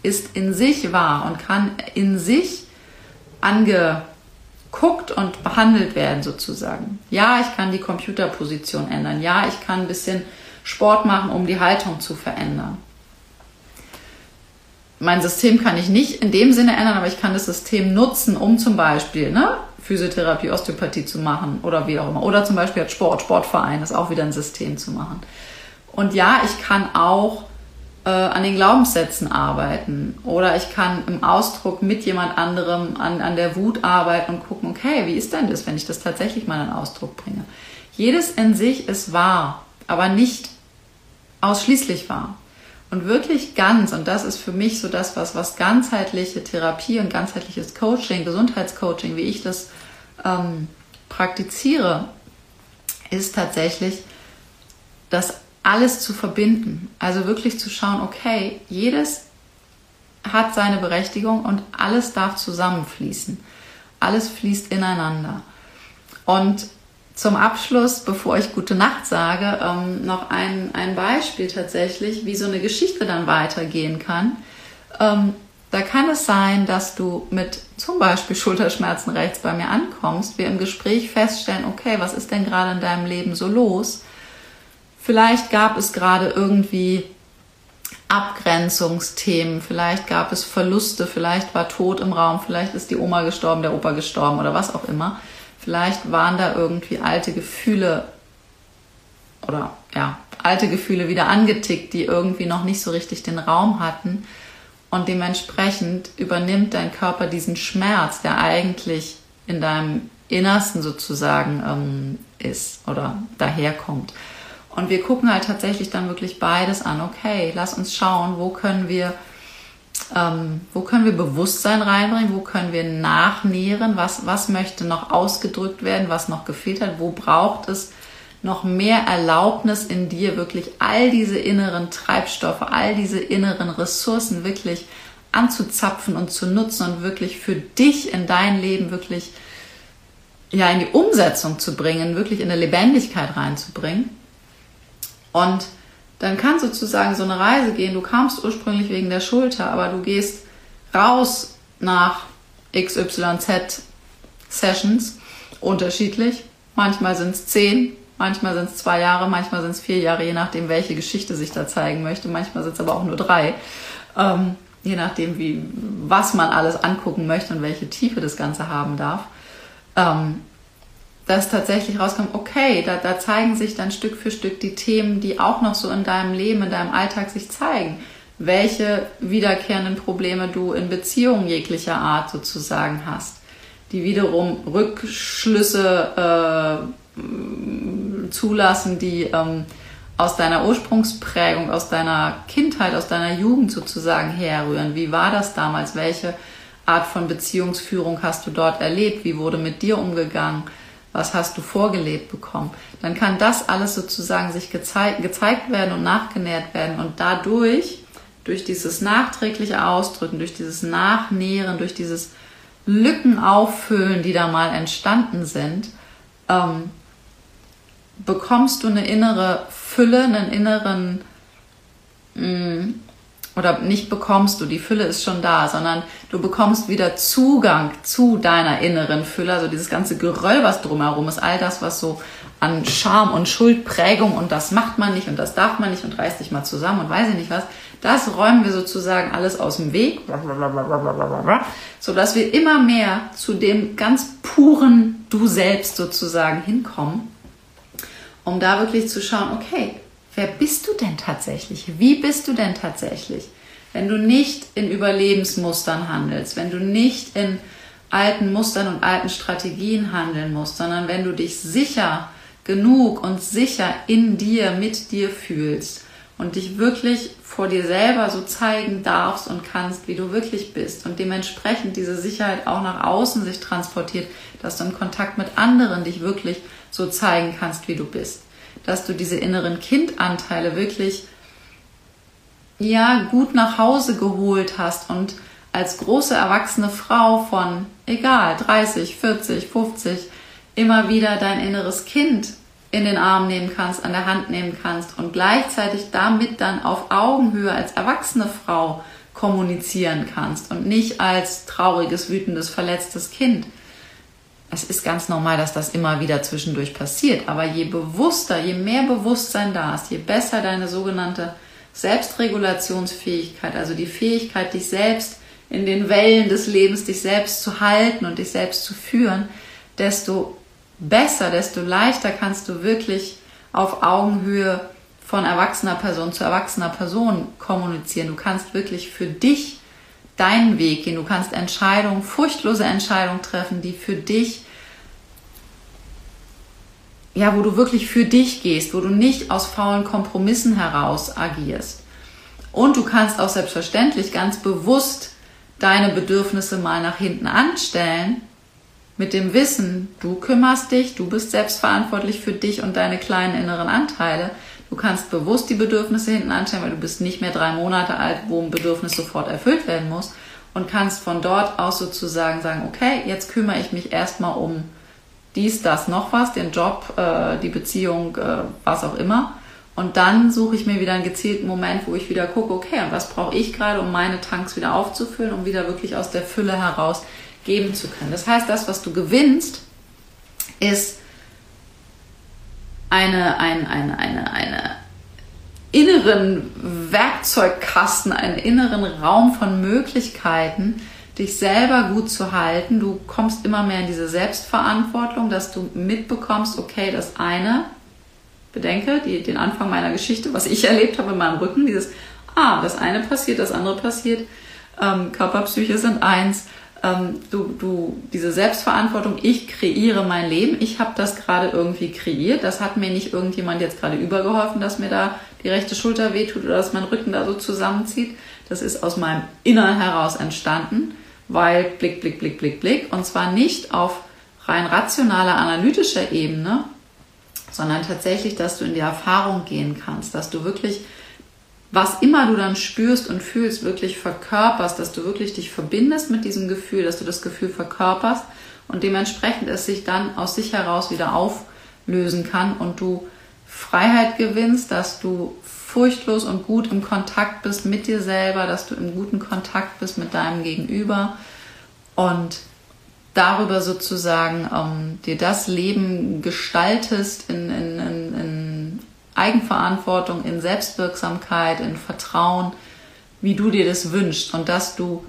S2: ist in sich wahr und kann in sich angeguckt und behandelt werden sozusagen. Ja, ich kann die Computerposition ändern. Ja, ich kann ein bisschen Sport machen, um die Haltung zu verändern. Mein System kann ich nicht in dem Sinne ändern, aber ich kann das System nutzen, um zum Beispiel ne, Physiotherapie, Osteopathie zu machen oder wie auch immer. Oder zum Beispiel als Sport, Sportverein ist auch wieder ein System zu machen. Und ja, ich kann auch äh, an den Glaubenssätzen arbeiten oder ich kann im Ausdruck mit jemand anderem an, an der Wut arbeiten und gucken, okay, wie ist denn das, wenn ich das tatsächlich mal in Ausdruck bringe? Jedes in sich ist wahr, aber nicht ausschließlich wahr. Und wirklich ganz, und das ist für mich so das, was, was ganzheitliche Therapie und ganzheitliches Coaching, Gesundheitscoaching, wie ich das ähm, praktiziere, ist tatsächlich das alles zu verbinden. Also wirklich zu schauen, okay, jedes hat seine Berechtigung und alles darf zusammenfließen. Alles fließt ineinander. Und zum Abschluss, bevor ich gute Nacht sage, ähm, noch ein, ein Beispiel tatsächlich, wie so eine Geschichte dann weitergehen kann. Ähm, da kann es sein, dass du mit zum Beispiel Schulterschmerzen rechts bei mir ankommst, wir im Gespräch feststellen, okay, was ist denn gerade in deinem Leben so los? Vielleicht gab es gerade irgendwie Abgrenzungsthemen, vielleicht gab es Verluste, vielleicht war Tod im Raum, vielleicht ist die Oma gestorben, der Opa gestorben oder was auch immer. Vielleicht waren da irgendwie alte Gefühle oder ja, alte Gefühle wieder angetickt, die irgendwie noch nicht so richtig den Raum hatten. Und dementsprechend übernimmt dein Körper diesen Schmerz, der eigentlich in deinem Innersten sozusagen ähm, ist oder daherkommt. Und wir gucken halt tatsächlich dann wirklich beides an. Okay, lass uns schauen, wo können wir, ähm, wo können wir Bewusstsein reinbringen, wo können wir nachnähren, was, was möchte noch ausgedrückt werden, was noch gefehlt hat, wo braucht es noch mehr Erlaubnis in dir, wirklich all diese inneren Treibstoffe, all diese inneren Ressourcen wirklich anzuzapfen und zu nutzen und wirklich für dich in dein Leben wirklich ja in die Umsetzung zu bringen, wirklich in eine Lebendigkeit reinzubringen. Und dann kann sozusagen so eine Reise gehen. Du kamst ursprünglich wegen der Schulter, aber du gehst raus nach XYZ Sessions, unterschiedlich. Manchmal sind es zehn, manchmal sind es zwei Jahre, manchmal sind es vier Jahre, je nachdem, welche Geschichte sich da zeigen möchte. Manchmal sind es aber auch nur drei. Ähm, je nachdem, wie, was man alles angucken möchte und welche Tiefe das Ganze haben darf. Ähm, dass tatsächlich rauskommt, okay, da, da zeigen sich dann Stück für Stück die Themen, die auch noch so in deinem Leben, in deinem Alltag sich zeigen. Welche wiederkehrenden Probleme du in Beziehungen jeglicher Art sozusagen hast, die wiederum Rückschlüsse äh, zulassen, die ähm, aus deiner Ursprungsprägung, aus deiner Kindheit, aus deiner Jugend sozusagen herrühren. Wie war das damals? Welche Art von Beziehungsführung hast du dort erlebt? Wie wurde mit dir umgegangen? Was hast du vorgelebt bekommen, dann kann das alles sozusagen sich gezeigt, gezeigt werden und nachgenährt werden und dadurch, durch dieses nachträgliche Ausdrücken, durch dieses Nachnähren, durch dieses Lücken auffüllen, die da mal entstanden sind, ähm, bekommst du eine innere Fülle, einen inneren mh, mm, oder nicht bekommst du, die Fülle ist schon da, sondern du bekommst wieder Zugang zu deiner inneren Fülle, also dieses ganze Geröll, was drumherum ist, all das, was so an Scham und Schuldprägung und das macht man nicht und das darf man nicht und reißt dich mal zusammen und weiß ich nicht was, das räumen wir sozusagen alles aus dem Weg, so dass wir immer mehr zu dem ganz puren Du selbst sozusagen hinkommen, um da wirklich zu schauen, okay, wer bist du denn tatsächlich? Wie bist du denn tatsächlich? Wenn du nicht in Überlebensmustern handelst, wenn du nicht in alten Mustern und alten Strategien handeln musst, sondern wenn du dich sicher genug und sicher in dir, mit dir fühlst und dich wirklich vor dir selber so zeigen darfst und kannst, wie du wirklich bist und dementsprechend diese Sicherheit auch nach außen sich transportiert, dass du im Kontakt mit anderen dich wirklich so zeigen kannst, wie du bist dass du diese inneren Kindanteile wirklich ja gut nach Hause geholt hast und als große erwachsene Frau von egal 30, 40, 50 immer wieder dein inneres Kind in den Arm nehmen kannst, an der Hand nehmen kannst und gleichzeitig damit dann auf Augenhöhe als erwachsene Frau kommunizieren kannst und nicht als trauriges, wütendes, verletztes Kind. Es ist ganz normal, dass das immer wieder zwischendurch passiert, aber je bewusster, je mehr Bewusstsein da ist, je besser deine sogenannte Selbstregulationsfähigkeit, also die Fähigkeit, dich selbst in den Wellen des Lebens, dich selbst zu halten und dich selbst zu führen, desto besser, desto leichter kannst du wirklich auf Augenhöhe von erwachsener Person zu erwachsener Person kommunizieren. Du kannst wirklich für dich deinen Weg gehen. Du kannst Entscheidungen, furchtlose Entscheidungen treffen, die für dich, ja, wo du wirklich für dich gehst, wo du nicht aus faulen Kompromissen heraus agierst. Und du kannst auch selbstverständlich ganz bewusst deine Bedürfnisse mal nach hinten anstellen, mit dem Wissen, du kümmerst dich, du bist selbstverantwortlich für dich und deine kleinen inneren Anteile. Du kannst bewusst die Bedürfnisse hinten anstellen, weil du bist nicht mehr drei Monate alt, wo ein Bedürfnis sofort erfüllt werden muss und kannst von dort aus sozusagen sagen, okay, jetzt kümmere ich mich erstmal um dies, das, noch was, den Job, äh, die Beziehung, äh, was auch immer. Und dann suche ich mir wieder einen gezielten Moment, wo ich wieder gucke, okay, und was brauche ich gerade, um meine Tanks wieder aufzufüllen, um wieder wirklich aus der Fülle heraus geben zu können. Das heißt, das, was du gewinnst, ist eine, eine, eine, eine, eine inneren Werkzeugkasten, einen inneren Raum von Möglichkeiten, dich selber gut zu halten. Du kommst immer mehr in diese Selbstverantwortung, dass du mitbekommst, okay, das eine, bedenke die, den Anfang meiner Geschichte, was ich erlebt habe in meinem Rücken, dieses, ah, das eine passiert, das andere passiert, ähm, Körper, Psyche sind eins ähm, du, du, diese Selbstverantwortung, ich kreiere mein Leben, ich habe das gerade irgendwie kreiert, das hat mir nicht irgendjemand jetzt gerade übergeholfen, dass mir da die rechte Schulter wehtut oder dass mein Rücken da so zusammenzieht. Das ist aus meinem Innern heraus entstanden, weil Blick, Blick, Blick, Blick, Blick. Und zwar nicht auf rein rationaler, analytischer Ebene, sondern tatsächlich, dass du in die Erfahrung gehen kannst, dass du wirklich was immer du dann spürst und fühlst, wirklich verkörperst, dass du wirklich dich verbindest mit diesem Gefühl, dass du das Gefühl verkörperst und dementsprechend es sich dann aus sich heraus wieder auflösen kann und du Freiheit gewinnst, dass du furchtlos und gut im Kontakt bist mit dir selber, dass du im guten Kontakt bist mit deinem Gegenüber und darüber sozusagen ähm, dir das Leben gestaltest in, in, in, in Eigenverantwortung, in Selbstwirksamkeit, in Vertrauen, wie du dir das wünschst und dass du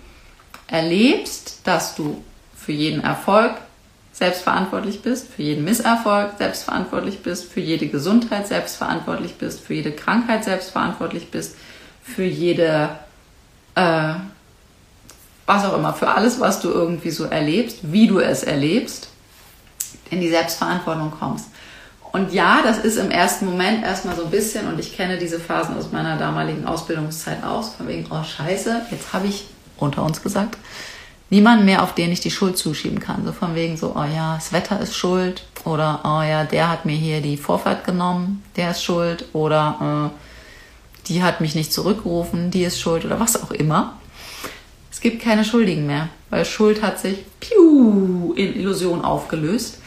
S2: erlebst, dass du für jeden Erfolg selbstverantwortlich bist, für jeden Misserfolg selbstverantwortlich bist, für jede Gesundheit selbstverantwortlich bist, für jede Krankheit selbstverantwortlich bist, für jede, äh, was auch immer, für alles, was du irgendwie so erlebst, wie du es erlebst, in die Selbstverantwortung kommst. Und ja, das ist im ersten Moment erstmal so ein bisschen, und ich kenne diese Phasen aus meiner damaligen Ausbildungszeit aus, von wegen, oh scheiße, jetzt habe ich unter uns gesagt, niemanden mehr, auf den ich die Schuld zuschieben kann. So von wegen so, oh ja, das Wetter ist schuld, oder oh ja, der hat mir hier die Vorfahrt genommen, der ist schuld, oder äh, die hat mich nicht zurückgerufen, die ist schuld, oder was auch immer. Es gibt keine Schuldigen mehr, weil Schuld hat sich piu, in Illusion aufgelöst.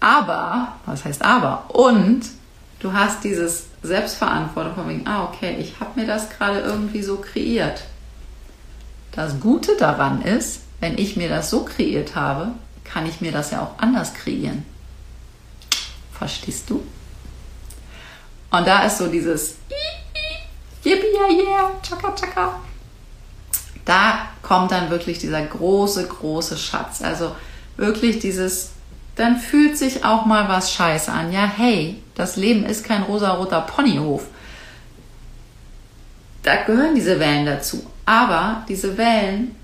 S2: Aber, was heißt aber? Und du hast dieses Selbstverantwortung von wegen, ah, okay, ich habe mir das gerade irgendwie so kreiert. Das Gute daran ist, wenn ich mir das so kreiert habe, kann ich mir das ja auch anders kreieren. Verstehst du? Und da ist so dieses Yippie, yeah, yeah, chaka, chaka. Da kommt dann wirklich dieser große, große Schatz. Also wirklich dieses dann fühlt sich auch mal was scheiße an. Ja, hey, das Leben ist kein rosaroter Ponyhof. Da gehören diese Wellen dazu. Aber diese Wellen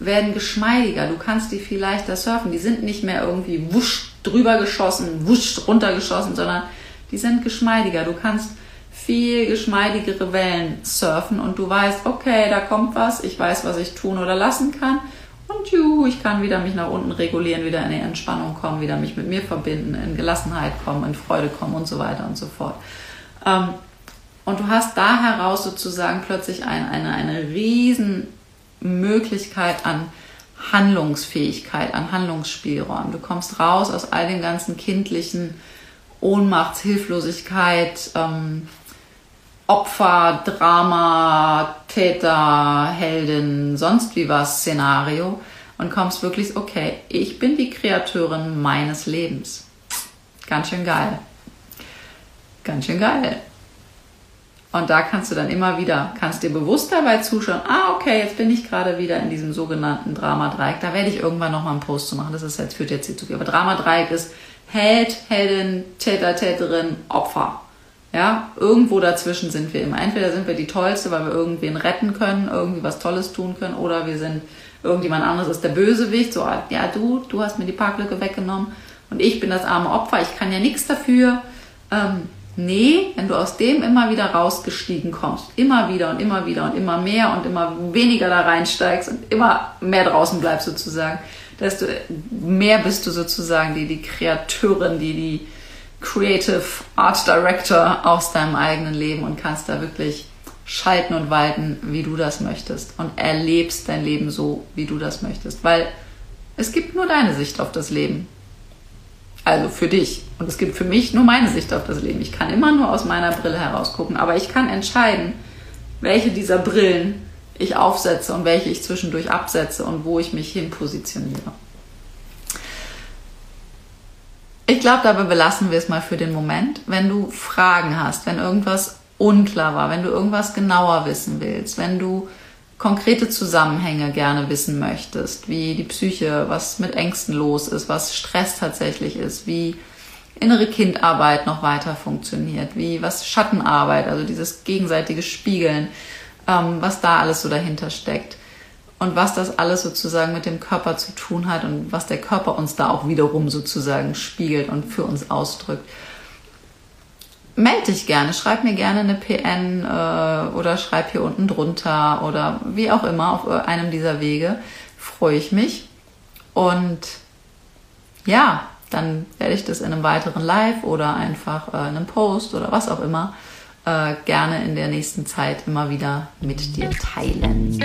S2: werden geschmeidiger. Du kannst die viel leichter surfen. Die sind nicht mehr irgendwie wusch drüber geschossen, wusch runtergeschossen, sondern die sind geschmeidiger. Du kannst viel geschmeidigere Wellen surfen und du weißt, okay, da kommt was, ich weiß, was ich tun oder lassen kann und juhu, ich kann wieder mich nach unten regulieren, wieder in die Entspannung kommen, wieder mich mit mir verbinden, in Gelassenheit kommen, in Freude kommen und so weiter und so fort. Ähm, und du hast da heraus sozusagen plötzlich ein, eine, eine riesen Möglichkeit an Handlungsfähigkeit, an Handlungsspielraum. Du kommst raus aus all den ganzen kindlichen Ohnmachts, Hilflosigkeit, ähm, Opfer, Drama, Täter, Heldin, sonst wie was Szenario und kommst wirklich, okay, ich bin die Kreateurin meines Lebens. Ganz schön geil. Ganz schön geil. Und da kannst du dann immer wieder, kannst dir bewusst dabei zuschauen, ah, okay, jetzt bin ich gerade wieder in diesem sogenannten Drama-Dreieck. Da werde ich irgendwann nochmal einen Post zu machen. Das ist jetzt, führt jetzt hier zu viel. Aber Drama-Dreieck ist Held, Heldin, Täter, Täterin, Opfer. Ja, irgendwo dazwischen sind wir immer. Entweder sind wir die Tollste, weil wir irgendwen retten können, irgendwie was Tolles tun können, oder wir sind irgendjemand anderes ist der Bösewicht, so, ja, du, du hast mir die Parklücke weggenommen und ich bin das arme Opfer, ich kann ja nichts dafür. Ähm, Nee, wenn du aus dem immer wieder rausgestiegen kommst, immer wieder und immer wieder und immer mehr und immer weniger da reinsteigst und immer mehr draußen bleibst sozusagen, desto mehr bist du sozusagen die, die Kreateurin, die, die Creative Art Director aus deinem eigenen Leben und kannst da wirklich schalten und walten, wie du das möchtest und erlebst dein Leben so, wie du das möchtest, weil es gibt nur deine Sicht auf das Leben. Also für dich. Und es gibt für mich nur meine Sicht auf das Leben. Ich kann immer nur aus meiner Brille heraus gucken, aber ich kann entscheiden, welche dieser Brillen ich aufsetze und welche ich zwischendurch absetze und wo ich mich hin positioniere. Ich glaube, dabei belassen wir es mal für den Moment. Wenn du Fragen hast, wenn irgendwas unklar war, wenn du irgendwas genauer wissen willst, wenn du konkrete Zusammenhänge gerne wissen möchtest, wie die Psyche, was mit Ängsten los ist, was Stress tatsächlich ist, wie innere Kindarbeit noch weiter funktioniert, wie was Schattenarbeit, also dieses gegenseitige Spiegeln, ähm, was da alles so dahinter steckt und was das alles sozusagen mit dem Körper zu tun hat und was der Körper uns da auch wiederum sozusagen spiegelt und für uns ausdrückt melde dich gerne, schreib mir gerne eine PN äh, oder schreib hier unten drunter oder wie auch immer auf einem dieser Wege. Freue ich mich. Und ja, dann werde ich das in einem weiteren Live oder einfach äh, in einem Post oder was auch immer äh, gerne in der nächsten Zeit immer wieder mit dir teilen.